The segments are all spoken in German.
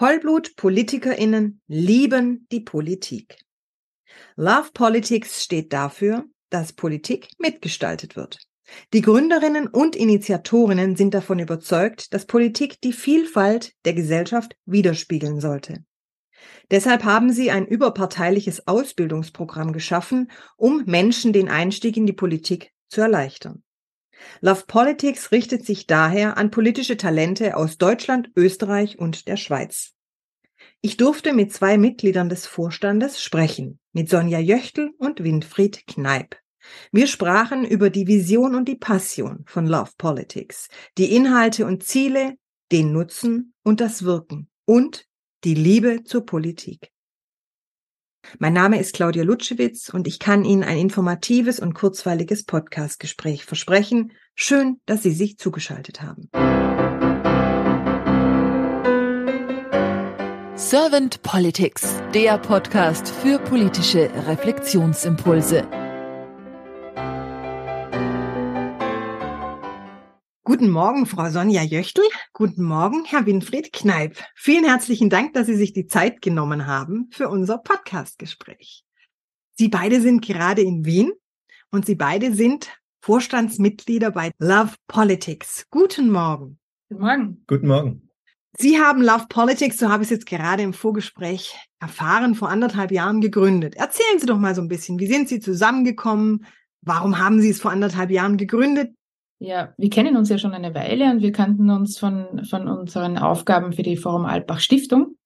Vollblut-PolitikerInnen lieben die Politik. Love Politics steht dafür, dass Politik mitgestaltet wird. Die Gründerinnen und Initiatorinnen sind davon überzeugt, dass Politik die Vielfalt der Gesellschaft widerspiegeln sollte. Deshalb haben sie ein überparteiliches Ausbildungsprogramm geschaffen, um Menschen den Einstieg in die Politik zu erleichtern. Love Politics richtet sich daher an politische Talente aus Deutschland, Österreich und der Schweiz. Ich durfte mit zwei Mitgliedern des Vorstandes sprechen, mit Sonja Jöchtel und Winfried Kneip. Wir sprachen über die Vision und die Passion von Love Politics, die Inhalte und Ziele, den Nutzen und das Wirken und die Liebe zur Politik. Mein Name ist Claudia Lutschewitz und ich kann Ihnen ein informatives und kurzweiliges Podcastgespräch versprechen. Schön, dass Sie sich zugeschaltet haben. Servant Politics, der Podcast für politische Reflexionsimpulse. Guten Morgen, Frau Sonja Jöchtel. Guten Morgen, Herr Winfried Kneip. Vielen herzlichen Dank, dass Sie sich die Zeit genommen haben für unser Podcastgespräch. Sie beide sind gerade in Wien und Sie beide sind Vorstandsmitglieder bei Love Politics. Guten Morgen. Guten Morgen. Guten Morgen. Sie haben Love Politics, so habe ich es jetzt gerade im Vorgespräch erfahren, vor anderthalb Jahren gegründet. Erzählen Sie doch mal so ein bisschen, wie sind Sie zusammengekommen? Warum haben Sie es vor anderthalb Jahren gegründet? Ja, wir kennen uns ja schon eine Weile und wir kannten uns von, von unseren Aufgaben für die Forum Alpbach Stiftung,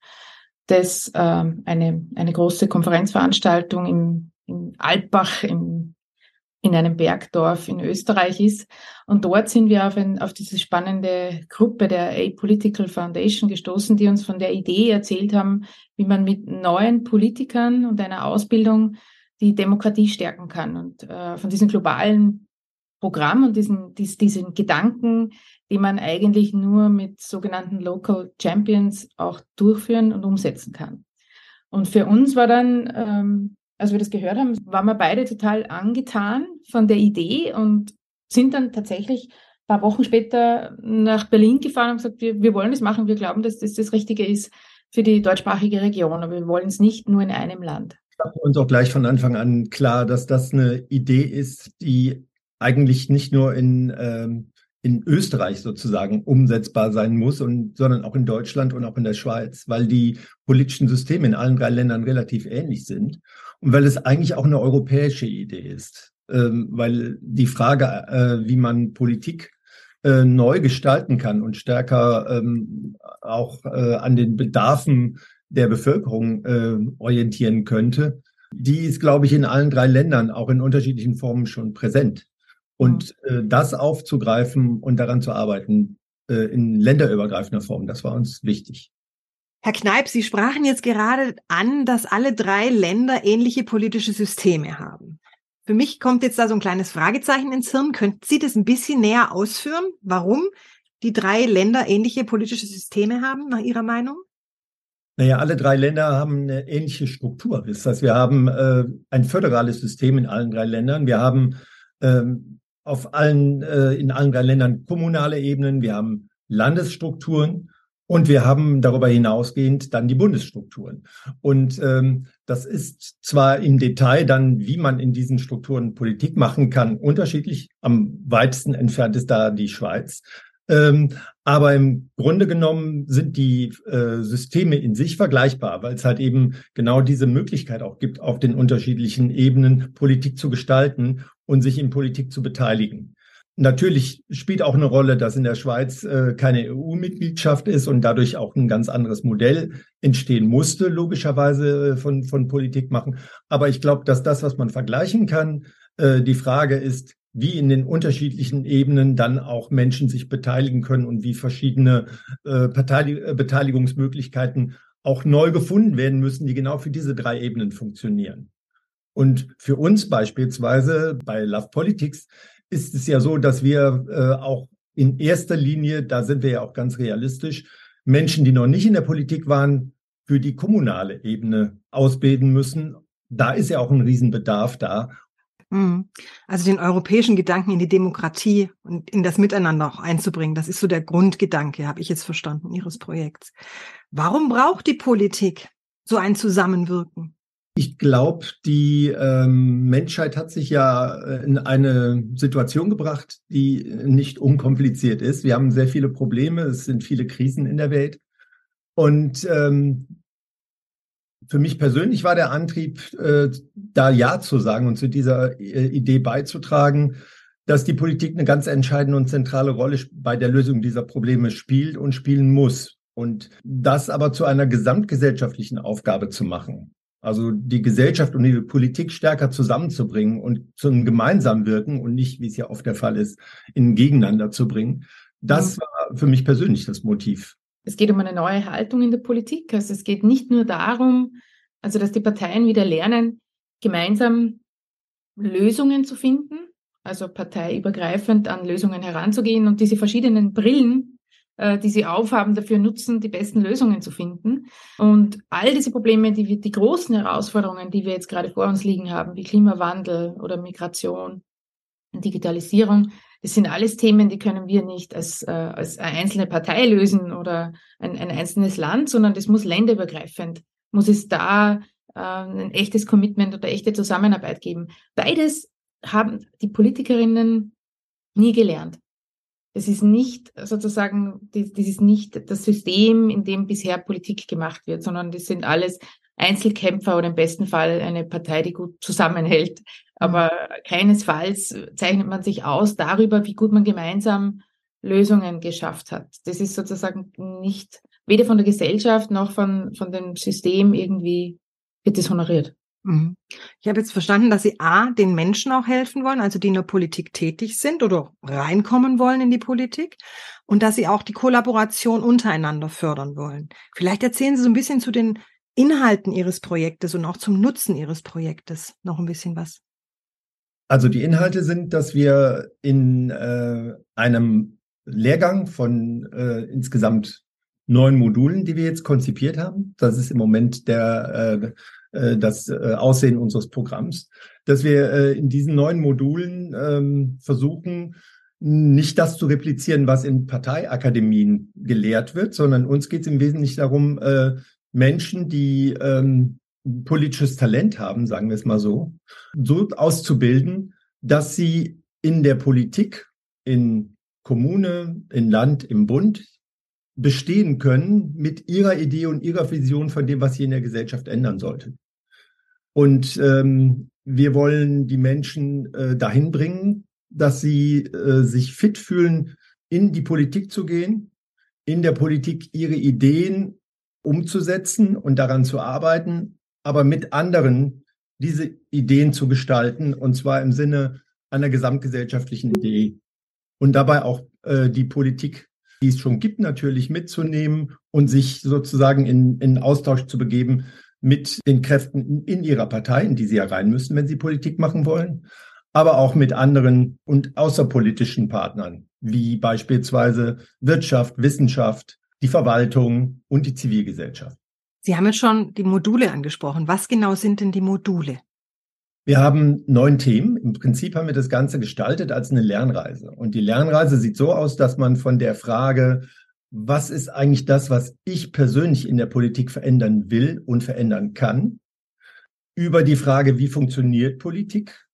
das äh, eine, eine große Konferenzveranstaltung im, im Alpbach, im, in einem Bergdorf in Österreich ist. Und dort sind wir auf, ein, auf diese spannende Gruppe der A-Political Foundation gestoßen, die uns von der Idee erzählt haben, wie man mit neuen Politikern und einer Ausbildung die Demokratie stärken kann. Und äh, von diesen globalen Programm und diesen, dies, diesen Gedanken, die man eigentlich nur mit sogenannten Local Champions auch durchführen und umsetzen kann. Und für uns war dann, ähm, als wir das gehört haben, waren wir beide total angetan von der Idee und sind dann tatsächlich ein paar Wochen später nach Berlin gefahren und gesagt, wir, wir wollen das machen, wir glauben, dass das das Richtige ist für die deutschsprachige Region, aber wir wollen es nicht nur in einem Land. war uns auch gleich von Anfang an klar, dass das eine Idee ist, die eigentlich nicht nur in, ähm, in Österreich sozusagen umsetzbar sein muss, und, sondern auch in Deutschland und auch in der Schweiz, weil die politischen Systeme in allen drei Ländern relativ ähnlich sind und weil es eigentlich auch eine europäische Idee ist. Ähm, weil die Frage, äh, wie man Politik äh, neu gestalten kann und stärker ähm, auch äh, an den Bedarfen der Bevölkerung äh, orientieren könnte, die ist, glaube ich, in allen drei Ländern auch in unterschiedlichen Formen schon präsent. Und äh, das aufzugreifen und daran zu arbeiten äh, in länderübergreifender Form, das war uns wichtig. Herr Kneip, Sie sprachen jetzt gerade an, dass alle drei Länder ähnliche politische Systeme haben. Für mich kommt jetzt da so ein kleines Fragezeichen ins Hirn. Könnten Sie das ein bisschen näher ausführen, warum die drei Länder ähnliche politische Systeme haben, nach Ihrer Meinung? Naja, alle drei Länder haben eine ähnliche Struktur. Das heißt, wir haben äh, ein föderales System in allen drei Ländern. Wir haben ähm, auf allen, äh, in allen drei Ländern kommunale Ebenen, wir haben Landesstrukturen und wir haben darüber hinausgehend dann die Bundesstrukturen. Und ähm, das ist zwar im Detail dann, wie man in diesen Strukturen Politik machen kann, unterschiedlich. Am weitesten entfernt ist da die Schweiz. Ähm, aber im Grunde genommen sind die äh, Systeme in sich vergleichbar, weil es halt eben genau diese Möglichkeit auch gibt, auf den unterschiedlichen Ebenen Politik zu gestalten und sich in Politik zu beteiligen. Natürlich spielt auch eine Rolle, dass in der Schweiz äh, keine EU-Mitgliedschaft ist und dadurch auch ein ganz anderes Modell entstehen musste, logischerweise äh, von, von Politik machen. Aber ich glaube, dass das, was man vergleichen kann, äh, die Frage ist, wie in den unterschiedlichen Ebenen dann auch Menschen sich beteiligen können und wie verschiedene äh, äh, Beteiligungsmöglichkeiten auch neu gefunden werden müssen, die genau für diese drei Ebenen funktionieren. Und für uns beispielsweise bei Love Politics ist es ja so, dass wir äh, auch in erster Linie, da sind wir ja auch ganz realistisch, Menschen, die noch nicht in der Politik waren, für die kommunale Ebene ausbilden müssen. Da ist ja auch ein Riesenbedarf da. Hm. Also den europäischen Gedanken in die Demokratie und in das Miteinander auch einzubringen, das ist so der Grundgedanke, habe ich jetzt verstanden, Ihres Projekts. Warum braucht die Politik so ein Zusammenwirken? Ich glaube, die ähm, Menschheit hat sich ja äh, in eine Situation gebracht, die nicht unkompliziert ist. Wir haben sehr viele Probleme, es sind viele Krisen in der Welt. Und ähm, für mich persönlich war der Antrieb, äh, da Ja zu sagen und zu dieser äh, Idee beizutragen, dass die Politik eine ganz entscheidende und zentrale Rolle bei der Lösung dieser Probleme spielt und spielen muss. Und das aber zu einer gesamtgesellschaftlichen Aufgabe zu machen. Also die Gesellschaft und die Politik stärker zusammenzubringen und zum gemeinsamen Wirken und nicht, wie es ja oft der Fall ist, in Gegeneinander zu bringen. Das mhm. war für mich persönlich das Motiv. Es geht um eine neue Haltung in der Politik. Also es geht nicht nur darum, also dass die Parteien wieder lernen, gemeinsam Lösungen zu finden, also parteiübergreifend an Lösungen heranzugehen und diese verschiedenen Brillen die sie aufhaben, dafür nutzen, die besten Lösungen zu finden. Und all diese Probleme, die wir, die großen Herausforderungen, die wir jetzt gerade vor uns liegen haben, wie Klimawandel oder Migration, Digitalisierung, das sind alles Themen, die können wir nicht als, äh, als eine einzelne Partei lösen oder ein, ein einzelnes Land, sondern das muss länderübergreifend, muss es da äh, ein echtes Commitment oder echte Zusammenarbeit geben. Beides haben die Politikerinnen nie gelernt. Es ist nicht sozusagen, das ist nicht das System, in dem bisher Politik gemacht wird, sondern das sind alles Einzelkämpfer oder im besten Fall eine Partei, die gut zusammenhält. Aber keinesfalls zeichnet man sich aus darüber, wie gut man gemeinsam Lösungen geschafft hat. Das ist sozusagen nicht weder von der Gesellschaft noch von, von dem System irgendwie wird das honoriert. Mhm. Ich habe jetzt verstanden, dass Sie A, den Menschen auch helfen wollen, also die in der Politik tätig sind oder reinkommen wollen in die Politik und dass Sie auch die Kollaboration untereinander fördern wollen. Vielleicht erzählen Sie so ein bisschen zu den Inhalten Ihres Projektes und auch zum Nutzen Ihres Projektes noch ein bisschen was. Also die Inhalte sind, dass wir in äh, einem Lehrgang von äh, insgesamt neun Modulen, die wir jetzt konzipiert haben. Das ist im Moment der äh, äh, das äh, Aussehen unseres Programms, dass wir äh, in diesen neuen Modulen ähm, versuchen, nicht das zu replizieren, was in Parteiakademien gelehrt wird, sondern uns geht es im Wesentlichen darum, äh, Menschen, die ähm, politisches Talent haben, sagen wir es mal so, so auszubilden, dass sie in der Politik, in Kommune, in Land, im Bund bestehen können mit ihrer Idee und ihrer Vision von dem, was sie in der Gesellschaft ändern sollte. Und ähm, wir wollen die Menschen äh, dahin bringen, dass sie äh, sich fit fühlen, in die Politik zu gehen, in der Politik ihre Ideen umzusetzen und daran zu arbeiten, aber mit anderen diese Ideen zu gestalten, und zwar im Sinne einer gesamtgesellschaftlichen Idee. Und dabei auch äh, die Politik, die es schon gibt, natürlich mitzunehmen und sich sozusagen in, in Austausch zu begeben mit den Kräften in ihrer Partei, in die sie ja rein müssen, wenn sie Politik machen wollen, aber auch mit anderen und außerpolitischen Partnern, wie beispielsweise Wirtschaft, Wissenschaft, die Verwaltung und die Zivilgesellschaft. Sie haben jetzt schon die Module angesprochen. Was genau sind denn die Module? Wir haben neun Themen. Im Prinzip haben wir das Ganze gestaltet als eine Lernreise. Und die Lernreise sieht so aus, dass man von der Frage, was ist eigentlich das, was ich persönlich in der Politik verändern will und verändern kann, über die Frage, wie funktioniert Politik,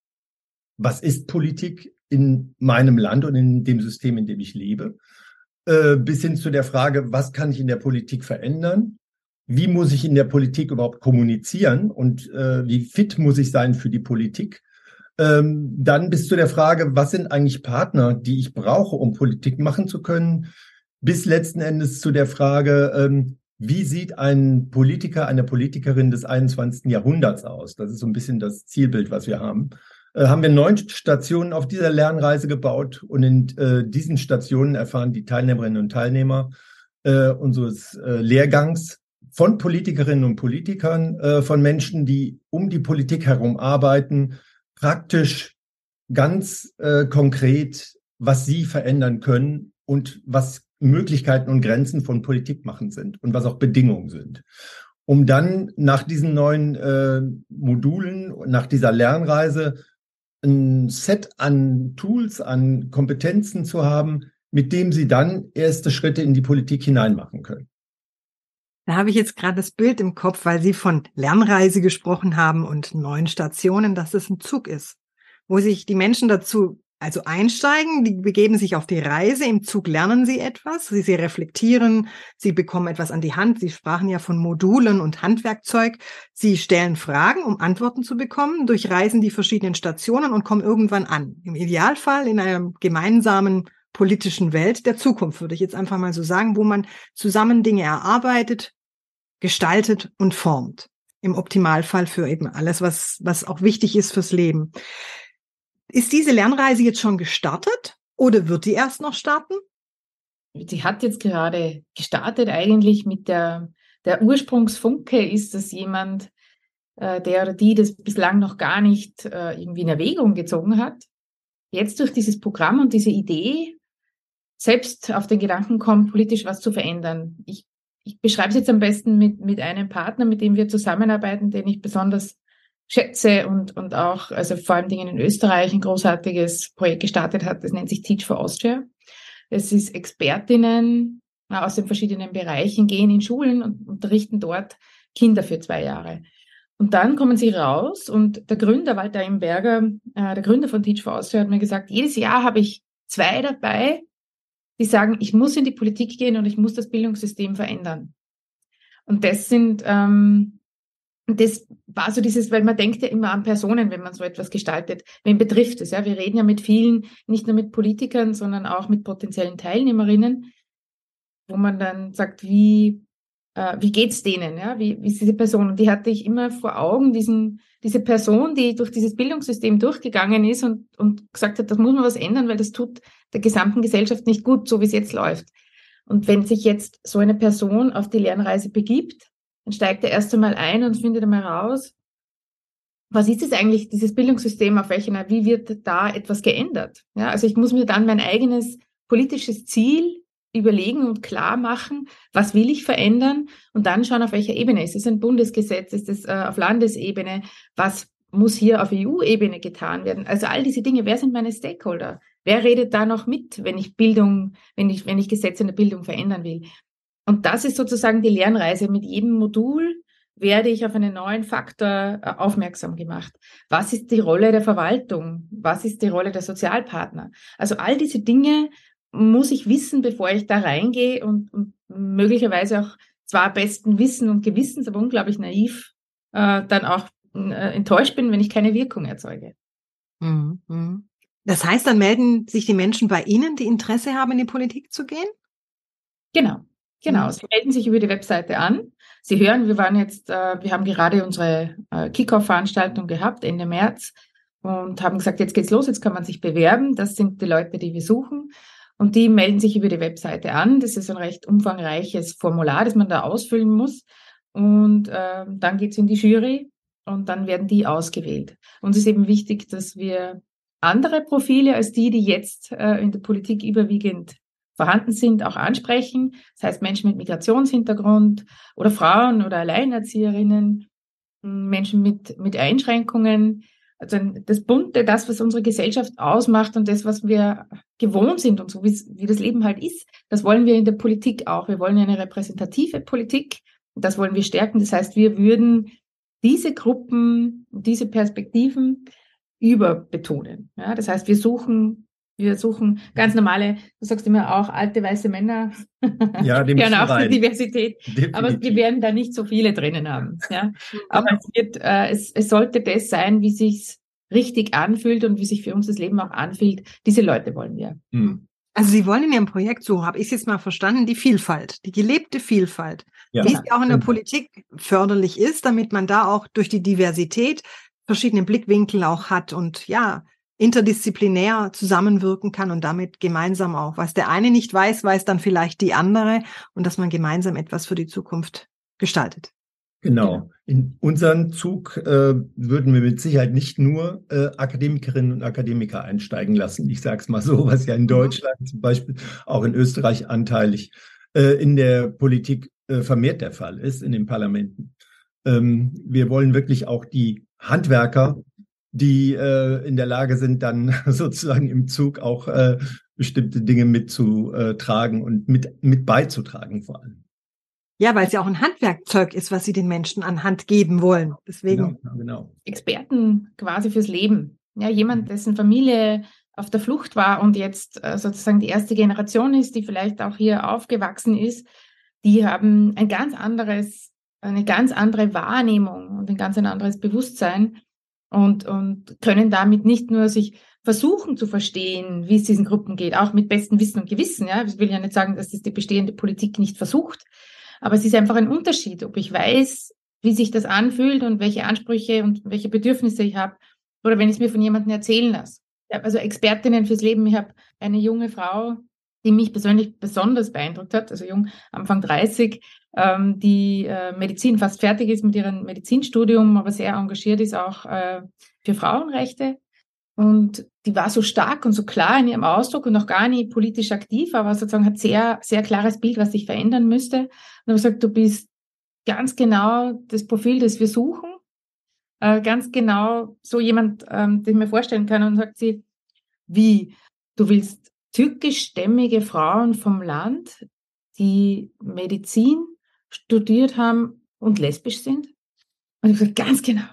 was ist Politik in meinem Land und in dem System, in dem ich lebe, äh, bis hin zu der Frage, was kann ich in der Politik verändern, wie muss ich in der Politik überhaupt kommunizieren? Und äh, wie fit muss ich sein für die Politik. Ähm, dann bis zu der Frage, was sind eigentlich Partner, die ich brauche, um Politik machen zu können? Bis letzten Endes zu der Frage, ähm, wie sieht ein Politiker, eine Politikerin des 21. Jahrhunderts aus? Das ist so ein bisschen das Zielbild, was wir haben. Äh, haben wir neun Stationen auf dieser Lernreise gebaut und in äh, diesen Stationen erfahren die Teilnehmerinnen und Teilnehmer äh, unseres äh, Lehrgangs von Politikerinnen und Politikern, äh, von Menschen, die um die Politik herum arbeiten, praktisch ganz äh, konkret, was sie verändern können und was Möglichkeiten und Grenzen von Politik machen sind und was auch Bedingungen sind. Um dann nach diesen neuen äh, Modulen, nach dieser Lernreise ein Set an Tools, an Kompetenzen zu haben, mit dem sie dann erste Schritte in die Politik hineinmachen können. Da habe ich jetzt gerade das Bild im Kopf, weil Sie von Lernreise gesprochen haben und neuen Stationen, dass es ein Zug ist, wo sich die Menschen dazu also einsteigen, die begeben sich auf die Reise, im Zug lernen sie etwas, sie, sie reflektieren, sie bekommen etwas an die Hand, sie sprachen ja von Modulen und Handwerkzeug, sie stellen Fragen, um Antworten zu bekommen, durchreisen die verschiedenen Stationen und kommen irgendwann an. Im Idealfall in einer gemeinsamen politischen Welt der Zukunft, würde ich jetzt einfach mal so sagen, wo man zusammen Dinge erarbeitet, gestaltet und formt. Im Optimalfall für eben alles, was, was auch wichtig ist fürs Leben. Ist diese Lernreise jetzt schon gestartet oder wird die erst noch starten? Sie hat jetzt gerade gestartet eigentlich mit der, der Ursprungsfunke ist, dass jemand, äh, der oder die das bislang noch gar nicht äh, irgendwie in Erwägung gezogen hat, jetzt durch dieses Programm und diese Idee selbst auf den Gedanken kommt, politisch was zu verändern. Ich, ich beschreibe es jetzt am besten mit, mit einem Partner, mit dem wir zusammenarbeiten, den ich besonders schätze und, und auch, also vor allen Dingen in Österreich ein großartiges Projekt gestartet hat, das nennt sich Teach for Austria. Es ist Expertinnen aus den verschiedenen Bereichen, gehen in Schulen und unterrichten dort Kinder für zwei Jahre. Und dann kommen sie raus und der Gründer, Walter Imberger, äh, der Gründer von Teach for Austria, hat mir gesagt, jedes Jahr habe ich zwei dabei, die sagen, ich muss in die Politik gehen und ich muss das Bildungssystem verändern. Und das sind ähm, das war so dieses, weil man denkt ja immer an Personen, wenn man so etwas gestaltet. Wen betrifft es? Ja, wir reden ja mit vielen, nicht nur mit Politikern, sondern auch mit potenziellen Teilnehmerinnen, wo man dann sagt, wie, äh, wie geht's denen? Ja, wie, wie ist diese Person? Und die hatte ich immer vor Augen, diesen, diese Person, die durch dieses Bildungssystem durchgegangen ist und, und gesagt hat, das muss man was ändern, weil das tut der gesamten Gesellschaft nicht gut, so wie es jetzt läuft. Und wenn sich jetzt so eine Person auf die Lernreise begibt, dann steigt er erst einmal ein und findet einmal raus, was ist es eigentlich, dieses Bildungssystem, auf welcher, wie wird da etwas geändert? Ja, also ich muss mir dann mein eigenes politisches Ziel überlegen und klar machen, was will ich verändern und dann schauen, auf welcher Ebene. Ist es ein Bundesgesetz? Ist es äh, auf Landesebene? Was muss hier auf EU-Ebene getan werden? Also all diese Dinge, wer sind meine Stakeholder? Wer redet da noch mit, wenn ich Bildung, wenn ich, wenn ich Gesetze in der Bildung verändern will? Und das ist sozusagen die Lernreise. Mit jedem Modul werde ich auf einen neuen Faktor äh, aufmerksam gemacht. Was ist die Rolle der Verwaltung? Was ist die Rolle der Sozialpartner? Also all diese Dinge muss ich wissen, bevor ich da reingehe und, und möglicherweise auch zwar besten Wissen und Gewissens, aber unglaublich naiv äh, dann auch äh, enttäuscht bin, wenn ich keine Wirkung erzeuge. Mhm, mhm. Das heißt, dann melden sich die Menschen bei Ihnen, die Interesse haben, in die Politik zu gehen? Genau. Genau, mhm. Sie melden sich über die Webseite an. Sie hören, wir waren jetzt, äh, wir haben gerade unsere äh, Kickoff-Veranstaltung gehabt, Ende März, und haben gesagt, jetzt geht's los, jetzt kann man sich bewerben. Das sind die Leute, die wir suchen. Und die melden sich über die Webseite an. Das ist ein recht umfangreiches Formular, das man da ausfüllen muss. Und äh, dann geht's in die Jury und dann werden die ausgewählt. Uns ist eben wichtig, dass wir andere Profile als die, die jetzt äh, in der Politik überwiegend vorhanden sind, auch ansprechen. Das heißt Menschen mit Migrationshintergrund oder Frauen oder Alleinerzieherinnen, Menschen mit, mit Einschränkungen. Also das Bunte, das, was unsere Gesellschaft ausmacht und das, was wir gewohnt sind und so wie, das Leben halt ist, das wollen wir in der Politik auch. Wir wollen eine repräsentative Politik. Das wollen wir stärken. Das heißt, wir würden diese Gruppen, diese Perspektiven überbetonen. Ja, das heißt, wir suchen wir suchen ganz normale, du sagst immer auch alte weiße Männer. Ja, die gerne auch für Diversität. Definitiv. Aber wir werden da nicht so viele drinnen haben. Ja. Aber es, wird, äh, es, es sollte das sein, wie sich richtig anfühlt und wie sich für uns das Leben auch anfühlt. Diese Leute wollen wir. Mhm. Also Sie wollen in Ihrem Projekt, so habe ich es jetzt mal verstanden, die Vielfalt, die gelebte Vielfalt, ja. wie es auch in der Politik förderlich ist, damit man da auch durch die Diversität verschiedene Blickwinkel auch hat und ja, interdisziplinär zusammenwirken kann und damit gemeinsam auch. Was der eine nicht weiß, weiß dann vielleicht die andere und dass man gemeinsam etwas für die Zukunft gestaltet. Genau. In unseren Zug äh, würden wir mit Sicherheit nicht nur äh, Akademikerinnen und Akademiker einsteigen lassen. Ich sage es mal so, was ja in mhm. Deutschland zum Beispiel, auch in Österreich anteilig äh, in der Politik äh, vermehrt der Fall ist, in den Parlamenten. Ähm, wir wollen wirklich auch die Handwerker die äh, in der Lage sind, dann sozusagen im Zug auch äh, bestimmte Dinge mitzutragen und mit, mit beizutragen vor allem. Ja, weil es ja auch ein Handwerkzeug ist, was sie den Menschen an Hand geben wollen. Deswegen. Genau, genau. Experten quasi fürs Leben. Ja, jemand, dessen Familie auf der Flucht war und jetzt äh, sozusagen die erste Generation ist, die vielleicht auch hier aufgewachsen ist, die haben ein ganz anderes, eine ganz andere Wahrnehmung und ein ganz ein anderes Bewusstsein und, und können damit nicht nur sich versuchen zu verstehen, wie es diesen Gruppen geht, auch mit bestem Wissen und Gewissen. Ja, ich will ja nicht sagen, dass das die bestehende Politik nicht versucht, aber es ist einfach ein Unterschied, ob ich weiß, wie sich das anfühlt und welche Ansprüche und welche Bedürfnisse ich habe, oder wenn ich es mir von jemandem erzählen lasse. Also Expertinnen fürs Leben. Ich habe eine junge Frau, die mich persönlich besonders beeindruckt hat, also jung, Anfang 30, ähm, die äh, Medizin fast fertig ist mit ihrem Medizinstudium, aber sehr engagiert ist auch äh, für Frauenrechte. Und die war so stark und so klar in ihrem Ausdruck und noch gar nicht politisch aktiv, aber sozusagen hat sehr, sehr klares Bild, was sich verändern müsste. Und habe gesagt, du bist ganz genau das Profil, das wir suchen. Äh, ganz genau so jemand, ähm, den ich mir vorstellen kann. Und sagt sie, wie, du willst türkischstämmige Frauen vom Land, die Medizin studiert haben und lesbisch sind? Und ich gesagt, ganz genau.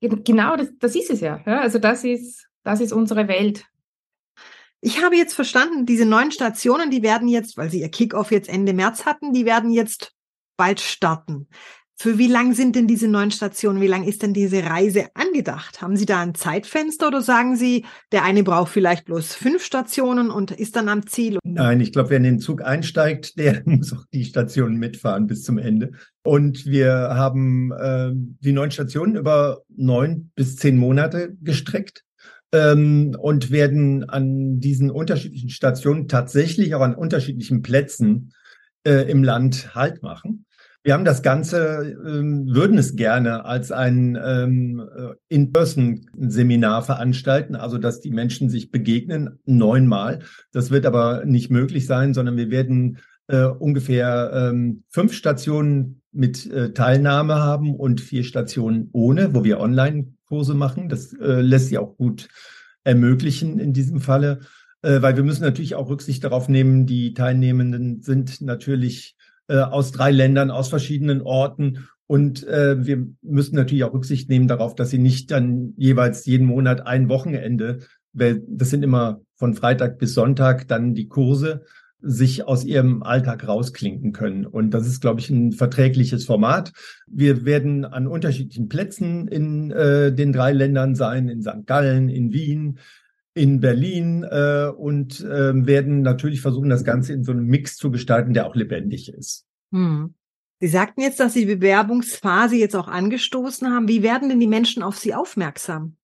Genau, das, das ist es ja. ja. Also das ist, das ist unsere Welt. Ich habe jetzt verstanden, diese neuen Stationen, die werden jetzt, weil sie ihr Kickoff jetzt Ende März hatten, die werden jetzt bald starten. Für wie lang sind denn diese neuen Stationen? Wie lang ist denn diese Reise angedacht? Haben Sie da ein Zeitfenster oder sagen Sie, der eine braucht vielleicht bloß fünf Stationen und ist dann am Ziel? Nein, ich glaube, wer in den Zug einsteigt, der muss auch die Stationen mitfahren bis zum Ende. Und wir haben äh, die neuen Stationen über neun bis zehn Monate gestreckt ähm, und werden an diesen unterschiedlichen Stationen tatsächlich auch an unterschiedlichen Plätzen äh, im Land Halt machen. Wir haben das Ganze, ähm, würden es gerne als ein ähm, äh, In-Person-Seminar veranstalten, also dass die Menschen sich begegnen, neunmal. Das wird aber nicht möglich sein, sondern wir werden äh, ungefähr ähm, fünf Stationen mit äh, Teilnahme haben und vier Stationen ohne, wo wir Online-Kurse machen. Das lässt sich auch gut ermöglichen in diesem Falle, weil wir müssen natürlich auch Rücksicht darauf nehmen, die Teilnehmenden sind natürlich äh, aus drei Ländern, aus verschiedenen Orten. Und äh, wir müssen natürlich auch Rücksicht nehmen darauf, dass sie nicht dann jeweils jeden Monat ein Wochenende, weil das sind immer von Freitag bis Sonntag dann die Kurse, sich aus ihrem Alltag rausklinken können. Und das ist, glaube ich, ein verträgliches Format. Wir werden an unterschiedlichen Plätzen in äh, den drei Ländern sein, in St. Gallen, in Wien, in Berlin äh, und äh, werden natürlich versuchen, das Ganze in so einem Mix zu gestalten, der auch lebendig ist. Hm. Sie sagten jetzt, dass Sie die Bewerbungsphase jetzt auch angestoßen haben. Wie werden denn die Menschen auf Sie aufmerksam?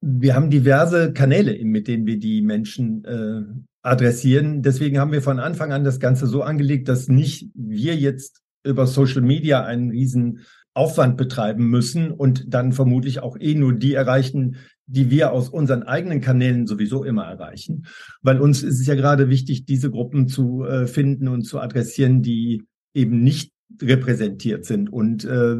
Wir haben diverse Kanäle, mit denen wir die Menschen äh, adressieren. Deswegen haben wir von Anfang an das Ganze so angelegt, dass nicht wir jetzt über Social Media einen riesen Aufwand betreiben müssen und dann vermutlich auch eh nur die erreichen, die wir aus unseren eigenen Kanälen sowieso immer erreichen. Weil uns ist es ja gerade wichtig, diese Gruppen zu äh, finden und zu adressieren, die eben nicht repräsentiert sind und äh,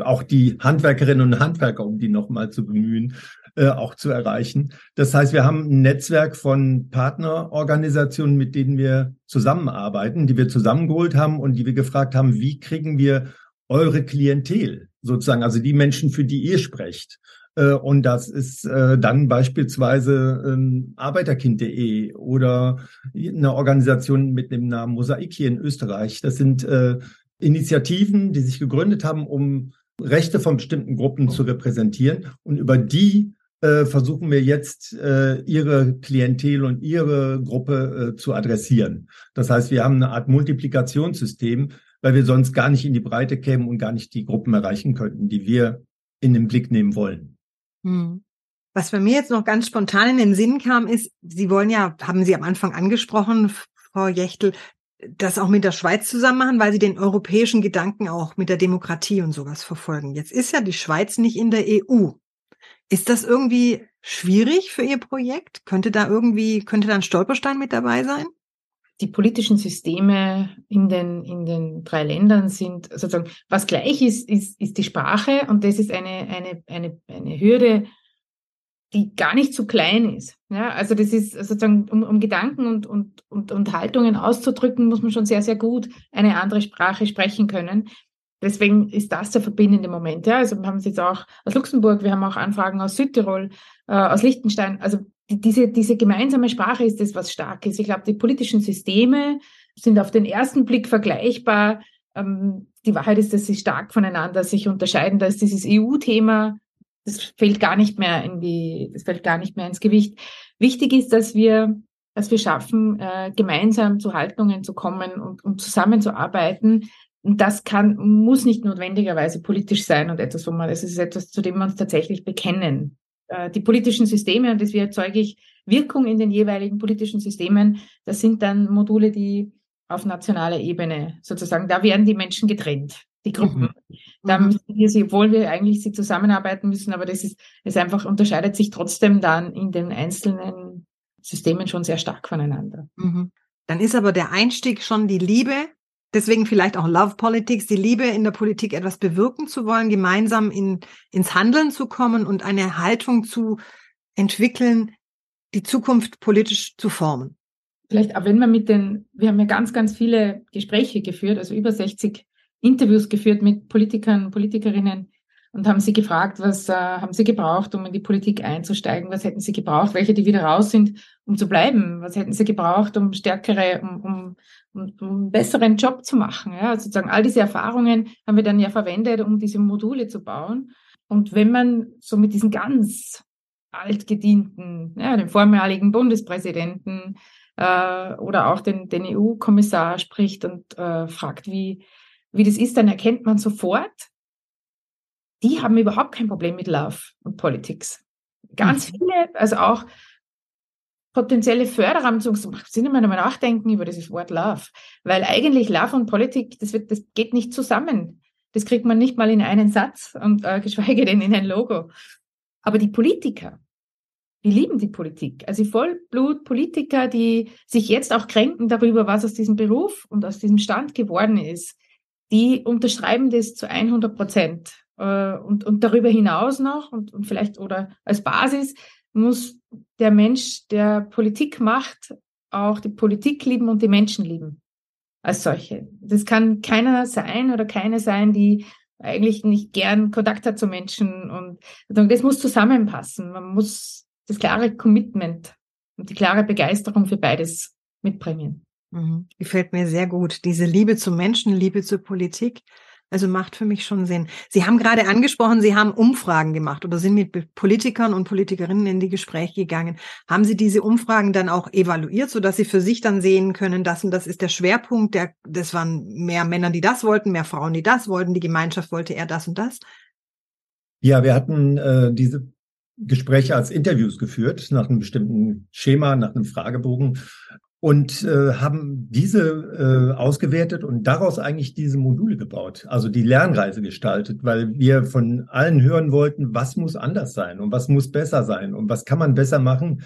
auch die Handwerkerinnen und Handwerker, um die nochmal zu bemühen, äh, auch zu erreichen. Das heißt, wir haben ein Netzwerk von Partnerorganisationen, mit denen wir zusammenarbeiten, die wir zusammengeholt haben und die wir gefragt haben, wie kriegen wir eure Klientel sozusagen, also die Menschen, für die ihr sprecht. Äh, und das ist äh, dann beispielsweise ähm, Arbeiterkind.de oder eine Organisation mit dem Namen Mosaik hier in Österreich. Das sind äh, Initiativen, die sich gegründet haben, um Rechte von bestimmten Gruppen zu repräsentieren. Und über die äh, versuchen wir jetzt äh, ihre Klientel und ihre Gruppe zu adressieren. Das heißt, wir haben eine Art Multiplikationssystem, weil wir sonst gar nicht in die Breite kämen und gar nicht die Gruppen erreichen könnten, die wir in den Blick nehmen wollen. Hm. Was bei mir jetzt noch ganz spontan in den Sinn kam, ist, Sie wollen ja, haben Sie am Anfang angesprochen, Frau Jechtel, das auch mit der Schweiz zusammen machen, weil Sie den europäischen Gedanken auch mit der Demokratie und sowas verfolgen. Jetzt ist ja die Schweiz nicht in der EU. Ist das irgendwie schwierig für Ihr Projekt? Könnte da irgendwie, könnte da ein Stolperstein mit dabei sein? Die politischen Systeme in den, in den drei Ländern sind sozusagen, was gleich ist, ist, ist die Sprache und das ist eine, eine, eine, eine Hürde, die gar nicht so klein ist. Ja, also das ist sozusagen, um, um Gedanken und, und, und, und Haltungen auszudrücken, muss man schon sehr, sehr gut eine andere Sprache sprechen können. Deswegen ist das der verbindende Moment. Ja, also wir haben es jetzt auch aus Luxemburg, wir haben auch Anfragen aus Südtirol, äh, aus Liechtenstein. Also diese, diese gemeinsame Sprache ist das, was stark ist. Ich glaube, die politischen Systeme sind auf den ersten Blick vergleichbar. Ähm, die Wahrheit ist, dass sie stark voneinander sich unterscheiden. Da ist dieses EU-Thema, das fällt gar nicht mehr in die, das fällt gar nicht mehr ins Gewicht. Wichtig ist, dass wir, dass wir schaffen, äh, gemeinsam zu Haltungen zu kommen und, und zusammenzuarbeiten. Und das kann, muss nicht notwendigerweise politisch sein und etwas, wo man, das ist etwas, zu dem wir uns tatsächlich bekennen. Äh, die politischen Systeme, und das erzeuge ich Wirkung in den jeweiligen politischen Systemen, das sind dann Module, die auf nationaler Ebene sozusagen, da werden die Menschen getrennt, die Gruppen. Mhm. Da mhm. müssen wir sie, obwohl wir eigentlich sie zusammenarbeiten müssen, aber das ist, es einfach unterscheidet sich trotzdem dann in den einzelnen Systemen schon sehr stark voneinander. Mhm. Dann ist aber der Einstieg schon die Liebe deswegen vielleicht auch Love Politics, die Liebe in der Politik etwas bewirken zu wollen, gemeinsam in, ins Handeln zu kommen und eine Haltung zu entwickeln, die Zukunft politisch zu formen. Vielleicht auch wenn wir mit den, wir haben ja ganz, ganz viele Gespräche geführt, also über 60 Interviews geführt mit Politikern, Politikerinnen und haben sie gefragt, was äh, haben sie gebraucht, um in die Politik einzusteigen, was hätten sie gebraucht, welche, die wieder raus sind, um zu bleiben, was hätten sie gebraucht, um stärkere, um, um einen besseren Job zu machen. Ja? Also sozusagen all diese Erfahrungen haben wir dann ja verwendet, um diese Module zu bauen. Und wenn man so mit diesen ganz altgedienten, ja, den vormaligen Bundespräsidenten äh, oder auch den, den EU-Kommissar spricht und äh, fragt, wie, wie das ist, dann erkennt man sofort, die haben überhaupt kein Problem mit Love und Politics. Ganz mhm. viele, also auch potenzielle Förderer sind immer nochmal nachdenken über dieses Wort Love. Weil eigentlich Love und Politik, das, wird, das geht nicht zusammen. Das kriegt man nicht mal in einen Satz und äh, geschweige denn in ein Logo. Aber die Politiker, die lieben die Politik. Also Vollblut-Politiker, die sich jetzt auch kränken darüber, was aus diesem Beruf und aus diesem Stand geworden ist, die unterschreiben das zu 100 Prozent. Äh, und, und darüber hinaus noch und, und vielleicht oder als Basis muss der Mensch, der Politik macht, auch die Politik lieben und die Menschen lieben als solche. Das kann keiner sein oder keine sein, die eigentlich nicht gern Kontakt hat zu Menschen und das muss zusammenpassen. Man muss das klare Commitment und die klare Begeisterung für beides mitbringen. Mhm. Gefällt mir sehr gut. Diese Liebe zu Menschen, Liebe zur Politik. Also macht für mich schon Sinn. Sie haben gerade angesprochen, Sie haben Umfragen gemacht oder sind mit Politikern und Politikerinnen in die Gespräche gegangen. Haben Sie diese Umfragen dann auch evaluiert, sodass Sie für sich dann sehen können, das und das ist der Schwerpunkt, der, das waren mehr Männer, die das wollten, mehr Frauen, die das wollten, die Gemeinschaft wollte eher das und das? Ja, wir hatten äh, diese Gespräche als Interviews geführt, nach einem bestimmten Schema, nach einem Fragebogen und äh, haben diese äh, ausgewertet und daraus eigentlich diese Module gebaut, also die Lernreise gestaltet, weil wir von allen hören wollten, was muss anders sein und was muss besser sein und was kann man besser machen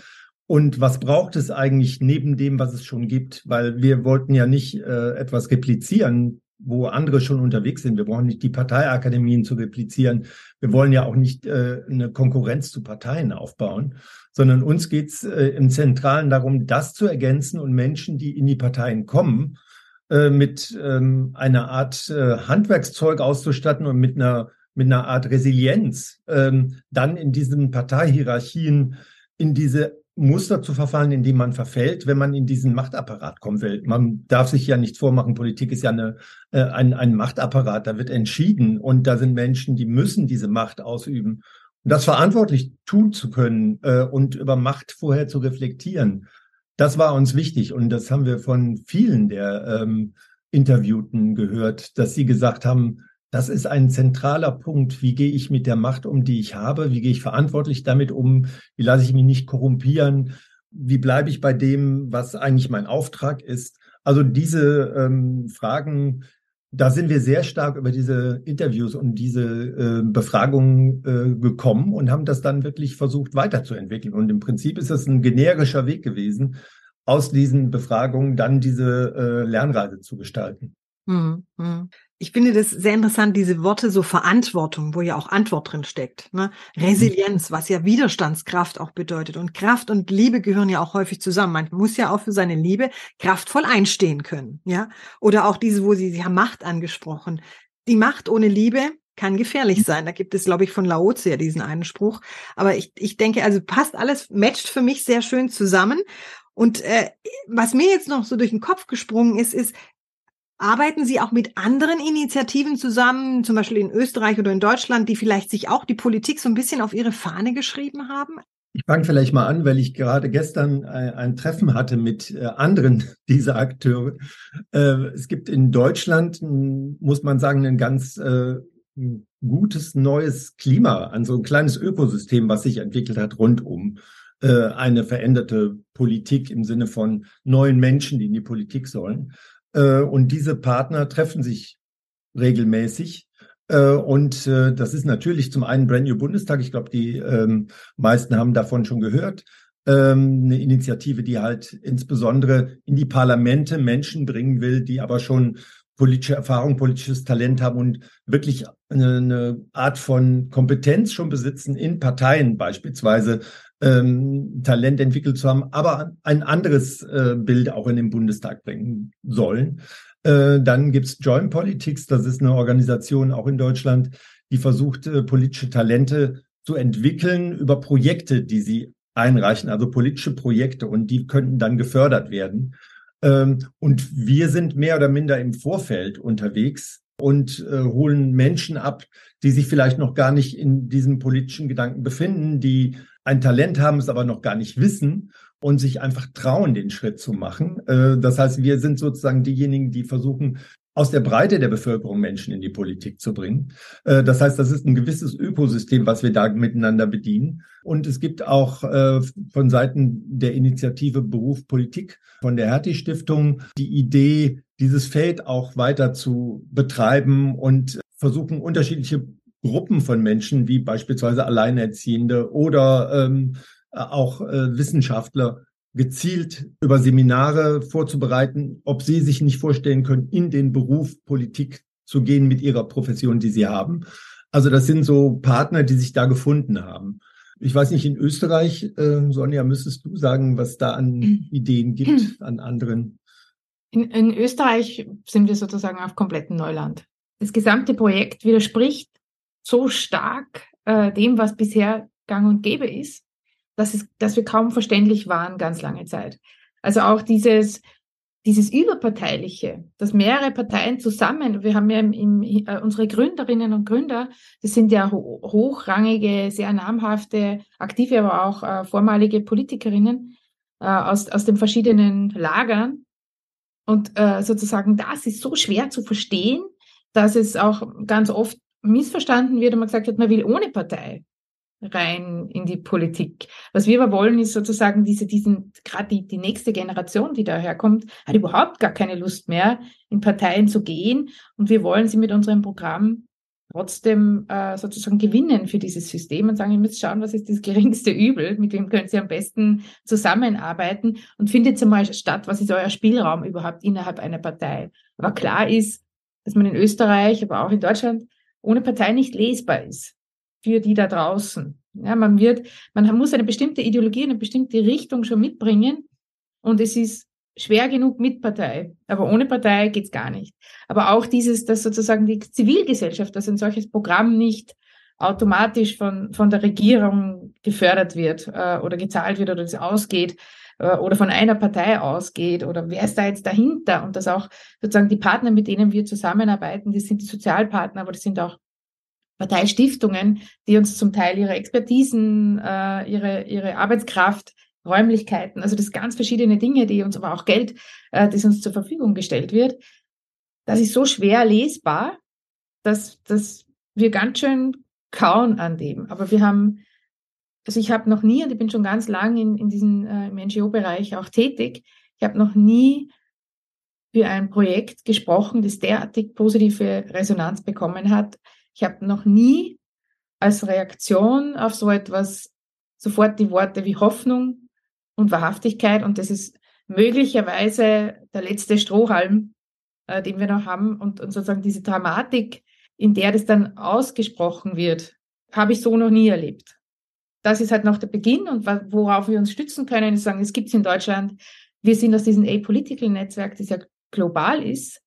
und was braucht es eigentlich neben dem, was es schon gibt, weil wir wollten ja nicht äh, etwas replizieren, wo andere schon unterwegs sind. Wir brauchen nicht die Parteiakademien zu replizieren. Wir wollen ja auch nicht äh, eine Konkurrenz zu Parteien aufbauen, sondern uns geht's äh, im Zentralen darum, das zu ergänzen und Menschen, die in die Parteien kommen, äh, mit ähm, einer Art äh, Handwerkszeug auszustatten und mit einer mit einer Art Resilienz ähm, dann in diesen Parteihierarchien in diese Muster zu verfallen, in die man verfällt, wenn man in diesen Machtapparat kommen will. Man darf sich ja nicht vormachen, Politik ist ja eine, äh, ein, ein Machtapparat, da wird entschieden und da sind Menschen, die müssen diese Macht ausüben. Das verantwortlich tun zu können äh, und über Macht vorher zu reflektieren, das war uns wichtig und das haben wir von vielen der ähm, Interviewten gehört, dass sie gesagt haben, das ist ein zentraler Punkt. Wie gehe ich mit der Macht um, die ich habe? Wie gehe ich verantwortlich damit um? Wie lasse ich mich nicht korrumpieren? Wie bleibe ich bei dem, was eigentlich mein Auftrag ist? Also diese ähm, Fragen, da sind wir sehr stark über diese Interviews und diese äh, Befragungen äh, gekommen und haben das dann wirklich versucht weiterzuentwickeln. Und im Prinzip ist das ein generischer Weg gewesen, aus diesen Befragungen dann diese äh, Lernreise zu gestalten. Hm, hm. Ich finde das sehr interessant, diese Worte so Verantwortung, wo ja auch Antwort drin steckt. Ne? Resilienz, was ja Widerstandskraft auch bedeutet. Und Kraft und Liebe gehören ja auch häufig zusammen. Man muss ja auch für seine Liebe kraftvoll einstehen können. Ja? Oder auch diese, wo Sie, Sie haben Macht angesprochen. Die Macht ohne Liebe kann gefährlich sein. Da gibt es, glaube ich, von Laozi ja diesen einen Spruch. Aber ich, ich denke, also passt alles, matcht für mich sehr schön zusammen. Und äh, was mir jetzt noch so durch den Kopf gesprungen ist, ist, Arbeiten Sie auch mit anderen Initiativen zusammen, zum Beispiel in Österreich oder in Deutschland, die vielleicht sich auch die Politik so ein bisschen auf ihre Fahne geschrieben haben? Ich fange vielleicht mal an, weil ich gerade gestern ein, ein Treffen hatte mit äh, anderen dieser Akteure. Äh, es gibt in Deutschland, muss man sagen, ein ganz äh, gutes neues Klima, also ein kleines Ökosystem, was sich entwickelt hat rund um eine veränderte Politik im Sinne von neuen Menschen, die in die Politik sollen. Äh, und diese Partner treffen sich regelmäßig. Äh, und äh, das ist natürlich zum einen Brand New Bundestag. Ich glaube, die ähm, meisten haben davon schon gehört. Ähm, eine Initiative, die halt insbesondere in die Parlamente Menschen bringen will, die aber schon politische Erfahrung, politisches Talent haben und wirklich eine, eine Art von Kompetenz schon besitzen in Parteien beispielsweise ähm, Talent entwickelt zu haben, aber ein anderes äh, Bild auch in den Bundestag bringen sollen. Äh, dann gibt's Joint Politics, das ist eine Organisation auch in Deutschland, die versucht, äh, politische Talente zu entwickeln über Projekte, die sie einreichen, also politische Projekte und die könnten dann gefördert werden. Ähm, und wir sind mehr oder minder im Vorfeld unterwegs und äh, holen Menschen ab, die sich vielleicht noch gar nicht in diesem politischen Gedanken befinden, die ein Talent haben, es aber noch gar nicht wissen und sich einfach trauen, den Schritt zu machen. Äh, das heißt, wir sind sozusagen diejenigen, die versuchen, aus der Breite der Bevölkerung Menschen in die Politik zu bringen. Äh, das heißt, das ist ein gewisses Ökosystem, was wir da miteinander bedienen. Und es gibt auch äh, von Seiten der Initiative Beruf Politik von der Hertie Stiftung die Idee, dieses Feld auch weiter zu betreiben und versuchen, unterschiedliche Gruppen von Menschen, wie beispielsweise Alleinerziehende oder ähm, auch äh, Wissenschaftler, gezielt über Seminare vorzubereiten, ob sie sich nicht vorstellen können, in den Beruf Politik zu gehen mit ihrer Profession, die sie haben. Also das sind so Partner, die sich da gefunden haben. Ich weiß nicht, in Österreich, äh, Sonja, müsstest du sagen, was da an Ideen gibt, an anderen? In, in Österreich sind wir sozusagen auf komplettem Neuland. Das gesamte Projekt widerspricht so stark äh, dem, was bisher gang und gäbe ist, dass, es, dass wir kaum verständlich waren ganz lange Zeit. Also auch dieses, dieses Überparteiliche, dass mehrere Parteien zusammen, wir haben ja im, im, äh, unsere Gründerinnen und Gründer, das sind ja ho hochrangige, sehr namhafte, aktive, aber auch äh, vormalige Politikerinnen äh, aus, aus den verschiedenen Lagern. Und äh, sozusagen das ist so schwer zu verstehen, dass es auch ganz oft missverstanden wird man gesagt hat, man will ohne Partei rein in die Politik. Was wir aber wollen, ist sozusagen diese, diesen, gerade die, die nächste Generation, die daherkommt, hat überhaupt gar keine Lust mehr, in Parteien zu gehen. Und wir wollen sie mit unserem Programm trotzdem äh, sozusagen gewinnen für dieses System und sagen, ihr müsst schauen, was ist das geringste Übel, mit wem könnt ihr am besten zusammenarbeiten und findet einmal statt, was ist euer Spielraum überhaupt innerhalb einer Partei. Aber klar ist, dass man in Österreich, aber auch in Deutschland ohne Partei nicht lesbar ist für die da draußen. Ja, man wird, man muss eine bestimmte Ideologie, eine bestimmte Richtung schon mitbringen und es ist schwer genug mit Partei, aber ohne Partei geht's gar nicht. Aber auch dieses, dass sozusagen die Zivilgesellschaft, dass ein solches Programm nicht automatisch von, von der Regierung gefördert wird äh, oder gezahlt wird oder es ausgeht äh, oder von einer Partei ausgeht oder wer ist da jetzt dahinter und dass auch sozusagen die Partner, mit denen wir zusammenarbeiten, das sind die Sozialpartner, aber das sind auch Parteistiftungen, die uns zum Teil ihre Expertisen, äh, ihre, ihre Arbeitskraft, Räumlichkeiten, also das ganz verschiedene Dinge, die uns aber auch Geld, äh, das uns zur Verfügung gestellt wird. Das ist so schwer lesbar, dass, dass wir ganz schön kauen an dem. Aber wir haben, also ich habe noch nie, und ich bin schon ganz lang in, in diesem äh, NGO-Bereich auch tätig, ich habe noch nie für ein Projekt gesprochen, das derartig positive Resonanz bekommen hat, ich habe noch nie als Reaktion auf so etwas sofort die Worte wie Hoffnung und Wahrhaftigkeit und das ist möglicherweise der letzte Strohhalm, äh, den wir noch haben und, und sozusagen diese Dramatik, in der das dann ausgesprochen wird, habe ich so noch nie erlebt. Das ist halt noch der Beginn und worauf wir uns stützen können, ist sagen, es gibt es in Deutschland. Wir sind aus diesem Apolitical-Netzwerk, das ja global ist.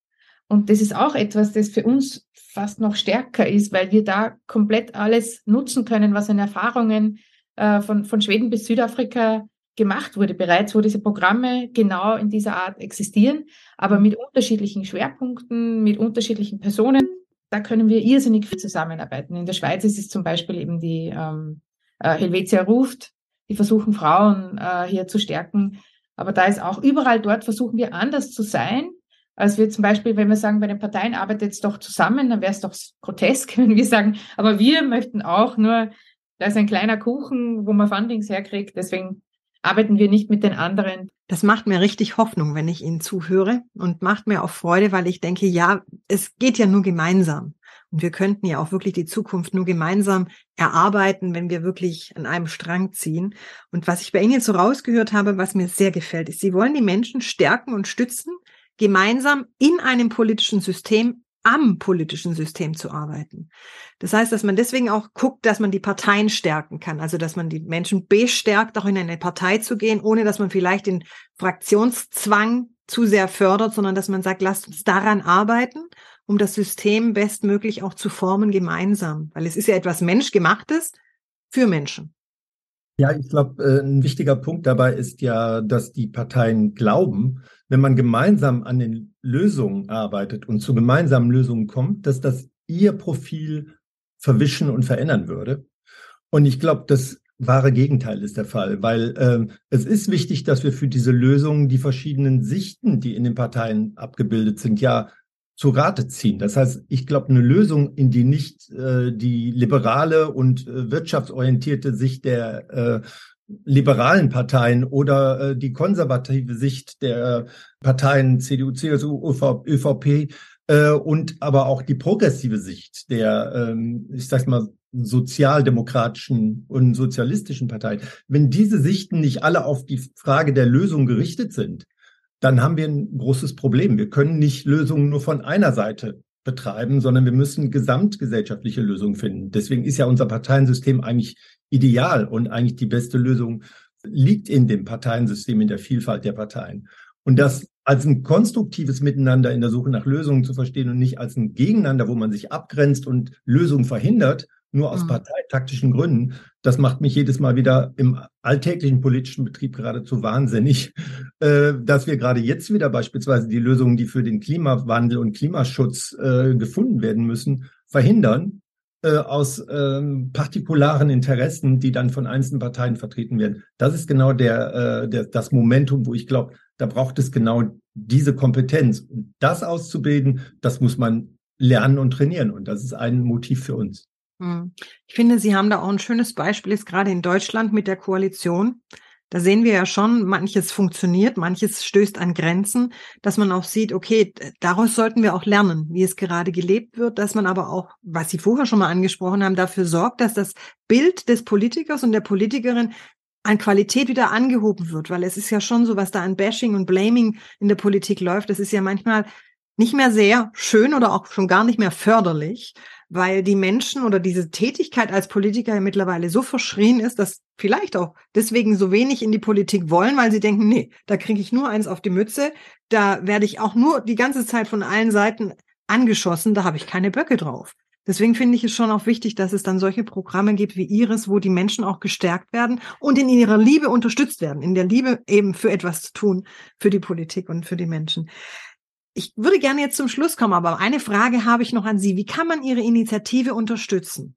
Und das ist auch etwas, das für uns fast noch stärker ist, weil wir da komplett alles nutzen können, was an Erfahrungen äh, von, von Schweden bis Südafrika gemacht wurde bereits, wo diese Programme genau in dieser Art existieren, aber mit unterschiedlichen Schwerpunkten, mit unterschiedlichen Personen. Da können wir irrsinnig viel zusammenarbeiten. In der Schweiz ist es zum Beispiel eben die ähm, äh, Helvetia ruft, die versuchen Frauen äh, hier zu stärken. Aber da ist auch überall dort versuchen wir anders zu sein, als wir zum Beispiel, wenn wir sagen, bei den Parteien arbeitet es doch zusammen, dann wäre es doch grotesk, wenn wir sagen, aber wir möchten auch nur, da ist ein kleiner Kuchen, wo man Fundings herkriegt. Deswegen arbeiten wir nicht mit den anderen. Das macht mir richtig Hoffnung, wenn ich Ihnen zuhöre und macht mir auch Freude, weil ich denke, ja, es geht ja nur gemeinsam. Und wir könnten ja auch wirklich die Zukunft nur gemeinsam erarbeiten, wenn wir wirklich an einem Strang ziehen. Und was ich bei Ihnen jetzt so rausgehört habe, was mir sehr gefällt, ist, Sie wollen die Menschen stärken und stützen, gemeinsam in einem politischen System am politischen System zu arbeiten. Das heißt, dass man deswegen auch guckt, dass man die Parteien stärken kann, also dass man die Menschen bestärkt, auch in eine Partei zu gehen, ohne dass man vielleicht den Fraktionszwang zu sehr fördert, sondern dass man sagt, lasst uns daran arbeiten, um das System bestmöglich auch zu formen gemeinsam, weil es ist ja etwas Menschgemachtes für Menschen. Ja, ich glaube, äh, ein wichtiger Punkt dabei ist ja, dass die Parteien glauben, wenn man gemeinsam an den Lösungen arbeitet und zu gemeinsamen Lösungen kommt, dass das ihr Profil verwischen und verändern würde. Und ich glaube, das wahre Gegenteil ist der Fall, weil äh, es ist wichtig, dass wir für diese Lösungen die verschiedenen Sichten, die in den Parteien abgebildet sind, ja zu Rate ziehen. Das heißt, ich glaube, eine Lösung, in die nicht äh, die liberale und äh, wirtschaftsorientierte Sicht der äh, liberalen Parteien oder äh, die konservative Sicht der Parteien CDU, CSU, ÖVP äh, und aber auch die progressive Sicht der, ähm, ich sag mal, sozialdemokratischen und sozialistischen Parteien. Wenn diese Sichten nicht alle auf die Frage der Lösung gerichtet sind, dann haben wir ein großes Problem. Wir können nicht Lösungen nur von einer Seite betreiben, sondern wir müssen gesamtgesellschaftliche Lösungen finden. Deswegen ist ja unser Parteiensystem eigentlich ideal und eigentlich die beste Lösung liegt in dem Parteiensystem, in der Vielfalt der Parteien. Und das als ein konstruktives Miteinander in der Suche nach Lösungen zu verstehen und nicht als ein Gegeneinander, wo man sich abgrenzt und Lösungen verhindert, nur aus mhm. parteitaktischen Gründen, das macht mich jedes Mal wieder im alltäglichen politischen Betrieb geradezu wahnsinnig, äh, dass wir gerade jetzt wieder beispielsweise die Lösungen, die für den Klimawandel und Klimaschutz äh, gefunden werden müssen, verhindern, äh, aus ähm, partikularen Interessen, die dann von einzelnen Parteien vertreten werden. Das ist genau der, äh, der das Momentum, wo ich glaube, da braucht es genau diese Kompetenz. Und das auszubilden, das muss man lernen und trainieren. Und das ist ein Motiv für uns. Hm. Ich finde, Sie haben da auch ein schönes Beispiel, ist gerade in Deutschland mit der Koalition. Da sehen wir ja schon, manches funktioniert, manches stößt an Grenzen, dass man auch sieht, okay, daraus sollten wir auch lernen, wie es gerade gelebt wird, dass man aber auch, was Sie vorher schon mal angesprochen haben, dafür sorgt, dass das Bild des Politikers und der Politikerin an Qualität wieder angehoben wird, weil es ist ja schon so, was da an Bashing und Blaming in der Politik läuft, das ist ja manchmal nicht mehr sehr schön oder auch schon gar nicht mehr förderlich weil die Menschen oder diese Tätigkeit als Politiker mittlerweile so verschrien ist, dass vielleicht auch deswegen so wenig in die Politik wollen, weil sie denken, nee, da kriege ich nur eins auf die Mütze, da werde ich auch nur die ganze Zeit von allen Seiten angeschossen, da habe ich keine Böcke drauf. Deswegen finde ich es schon auch wichtig, dass es dann solche Programme gibt wie Ihres, wo die Menschen auch gestärkt werden und in ihrer Liebe unterstützt werden, in der Liebe eben für etwas zu tun, für die Politik und für die Menschen. Ich würde gerne jetzt zum Schluss kommen, aber eine Frage habe ich noch an Sie. Wie kann man Ihre Initiative unterstützen?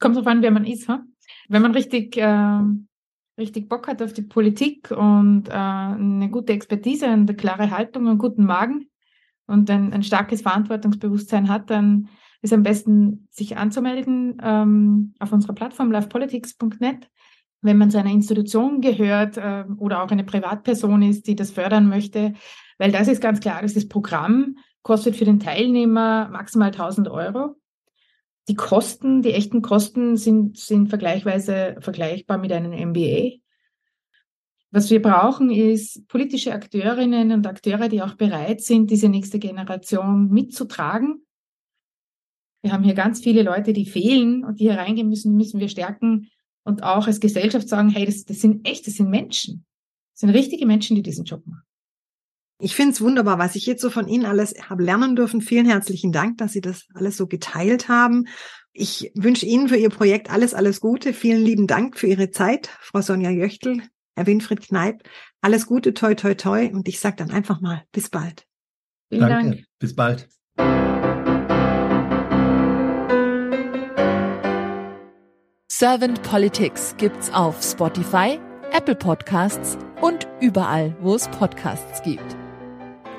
Kommt drauf an, wer man ist. Ha? Wenn man richtig, äh, richtig Bock hat auf die Politik und äh, eine gute Expertise, eine klare Haltung, einen guten Magen und ein, ein starkes Verantwortungsbewusstsein hat, dann ist am besten, sich anzumelden ähm, auf unserer Plattform livepolitics.net. Wenn man zu einer Institution gehört äh, oder auch eine Privatperson ist, die das fördern möchte, weil das ist ganz klar, dass das Programm kostet für den Teilnehmer maximal 1000 Euro. Die Kosten, die echten Kosten sind, sind vergleichsweise vergleichbar mit einem MBA. Was wir brauchen, ist politische Akteurinnen und Akteure, die auch bereit sind, diese nächste Generation mitzutragen. Wir haben hier ganz viele Leute, die fehlen und die hier reingehen müssen, müssen wir stärken und auch als Gesellschaft sagen, hey, das, das sind echt, das sind Menschen. Das sind richtige Menschen, die diesen Job machen. Ich finde es wunderbar, was ich jetzt so von Ihnen alles habe lernen dürfen. Vielen herzlichen Dank, dass Sie das alles so geteilt haben. Ich wünsche Ihnen für Ihr Projekt alles, alles Gute. Vielen lieben Dank für Ihre Zeit, Frau Sonja Jöchtel, Herr Winfried Kneip. Alles Gute, toi, toi, toi. Und ich sage dann einfach mal, bis bald. Vielen Danke. Dank. Bis bald. Servant Politics gibt's auf Spotify, Apple Podcasts und überall, wo es Podcasts gibt.